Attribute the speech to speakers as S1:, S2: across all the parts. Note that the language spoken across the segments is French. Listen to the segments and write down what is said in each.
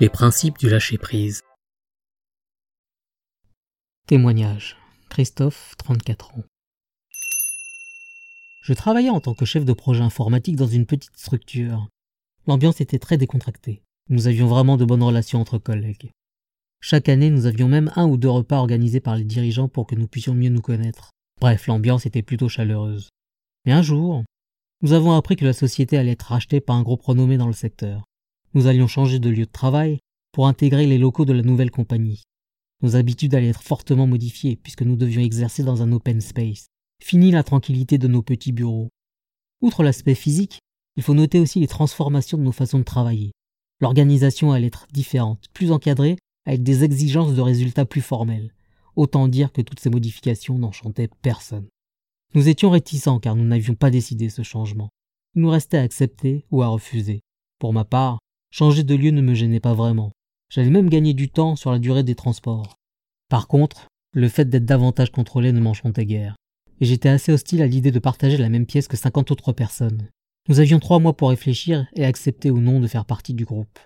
S1: Les principes du lâcher-prise.
S2: Témoignage. Christophe, 34 ans. Je travaillais en tant que chef de projet informatique dans une petite structure. L'ambiance était très décontractée. Nous avions vraiment de bonnes relations entre collègues. Chaque année, nous avions même un ou deux repas organisés par les dirigeants pour que nous puissions mieux nous connaître. Bref, l'ambiance était plutôt chaleureuse. Mais un jour, nous avons appris que la société allait être rachetée par un groupe renommé dans le secteur. Nous allions changer de lieu de travail pour intégrer les locaux de la nouvelle compagnie. Nos habitudes allaient être fortement modifiées puisque nous devions exercer dans un open space. Fini la tranquillité de nos petits bureaux. Outre l'aspect physique, il faut noter aussi les transformations de nos façons de travailler. L'organisation allait être différente, plus encadrée, avec des exigences de résultats plus formels. Autant dire que toutes ces modifications n'enchantaient personne. Nous étions réticents car nous n'avions pas décidé ce changement. Il nous restait à accepter ou à refuser. Pour ma part, Changer de lieu ne me gênait pas vraiment. J'allais même gagner du temps sur la durée des transports. Par contre, le fait d'être davantage contrôlé ne m'enchantait guère. Et j'étais assez hostile à l'idée de partager la même pièce que cinquante autres personnes. Nous avions trois mois pour réfléchir et accepter ou non de faire partie du groupe.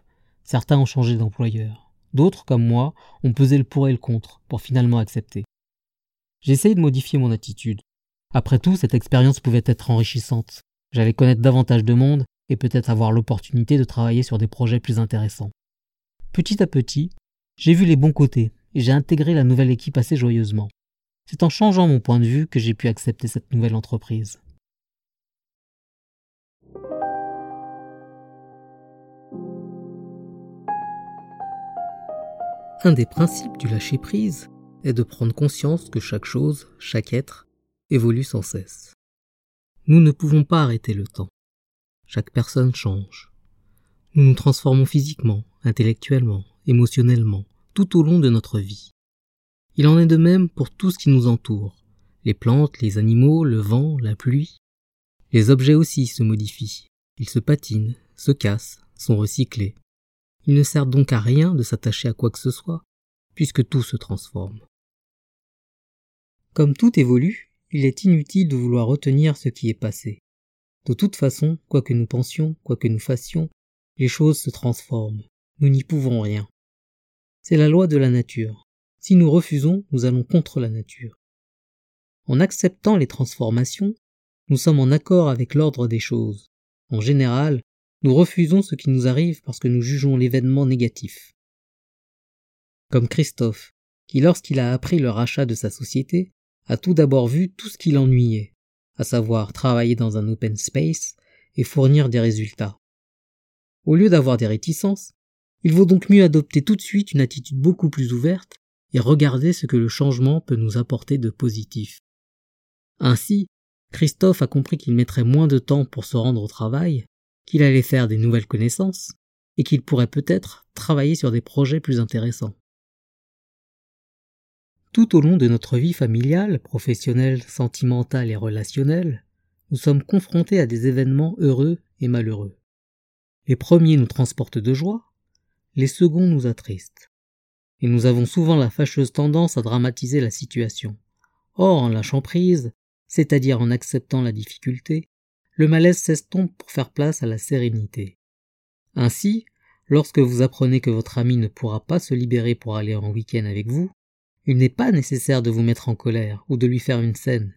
S2: Certains ont changé d'employeur. D'autres, comme moi, ont pesé le pour et le contre pour finalement accepter. J'ai essayé de modifier mon attitude. Après tout, cette expérience pouvait être enrichissante. J'allais connaître davantage de monde et peut-être avoir l'opportunité de travailler sur des projets plus intéressants. Petit à petit, j'ai vu les bons côtés et j'ai intégré la nouvelle équipe assez joyeusement. C'est en changeant mon point de vue que j'ai pu accepter cette nouvelle entreprise.
S1: Un des principes du lâcher-prise est de prendre conscience que chaque chose, chaque être, évolue sans cesse. Nous ne pouvons pas arrêter le temps. Chaque personne change. Nous nous transformons physiquement, intellectuellement, émotionnellement, tout au long de notre vie. Il en est de même pour tout ce qui nous entoure. Les plantes, les animaux, le vent, la pluie. Les objets aussi se modifient. Ils se patinent, se cassent, sont recyclés. Il ne sert donc à rien de s'attacher à quoi que ce soit, puisque tout se transforme. Comme tout évolue, il est inutile de vouloir retenir ce qui est passé. De toute façon, quoi que nous pensions, quoi que nous fassions, les choses se transforment. Nous n'y pouvons rien. C'est la loi de la nature. Si nous refusons, nous allons contre la nature. En acceptant les transformations, nous sommes en accord avec l'ordre des choses. En général, nous refusons ce qui nous arrive parce que nous jugeons l'événement négatif. Comme Christophe, qui lorsqu'il a appris le rachat de sa société, a tout d'abord vu tout ce qui l'ennuyait à savoir travailler dans un open space et fournir des résultats. Au lieu d'avoir des réticences, il vaut donc mieux adopter tout de suite une attitude beaucoup plus ouverte et regarder ce que le changement peut nous apporter de positif. Ainsi, Christophe a compris qu'il mettrait moins de temps pour se rendre au travail, qu'il allait faire des nouvelles connaissances, et qu'il pourrait peut-être travailler sur des projets plus intéressants. Tout au long de notre vie familiale, professionnelle, sentimentale et relationnelle, nous sommes confrontés à des événements heureux et malheureux. Les premiers nous transportent de joie, les seconds nous attristent. Et nous avons souvent la fâcheuse tendance à dramatiser la situation. Or, en lâchant prise, c'est-à-dire en acceptant la difficulté, le malaise s'estompe pour faire place à la sérénité. Ainsi, lorsque vous apprenez que votre ami ne pourra pas se libérer pour aller en week-end avec vous, il n'est pas nécessaire de vous mettre en colère ou de lui faire une scène.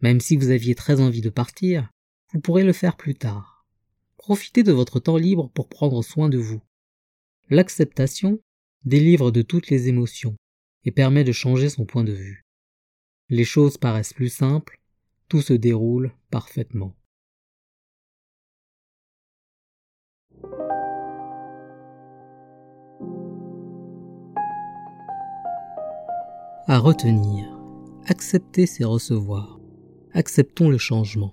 S1: Même si vous aviez très envie de partir, vous pourrez le faire plus tard. Profitez de votre temps libre pour prendre soin de vous. L'acceptation délivre de toutes les émotions et permet de changer son point de vue. Les choses paraissent plus simples, tout se déroule parfaitement. Retenir. Accepter, c'est recevoir. Acceptons le changement.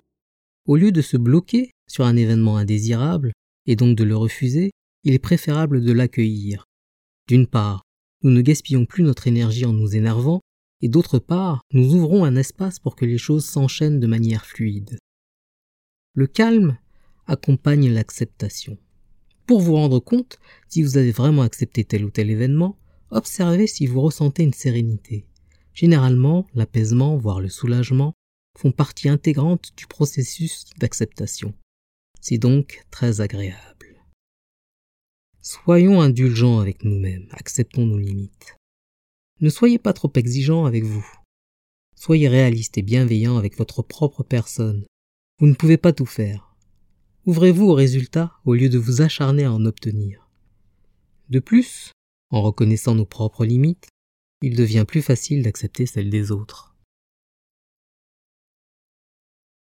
S1: Au lieu de se bloquer sur un événement indésirable, et donc de le refuser, il est préférable de l'accueillir. D'une part, nous ne gaspillons plus notre énergie en nous énervant, et d'autre part, nous ouvrons un espace pour que les choses s'enchaînent de manière fluide. Le calme accompagne l'acceptation. Pour vous rendre compte si vous avez vraiment accepté tel ou tel événement, observez si vous ressentez une sérénité. Généralement, l'apaisement, voire le soulagement, font partie intégrante du processus d'acceptation. C'est donc très agréable. Soyons indulgents avec nous-mêmes, acceptons nos limites. Ne soyez pas trop exigeants avec vous. Soyez réaliste et bienveillant avec votre propre personne. Vous ne pouvez pas tout faire. Ouvrez-vous aux résultats au lieu de vous acharner à en obtenir. De plus, en reconnaissant nos propres limites, il devient plus facile d'accepter celles des autres.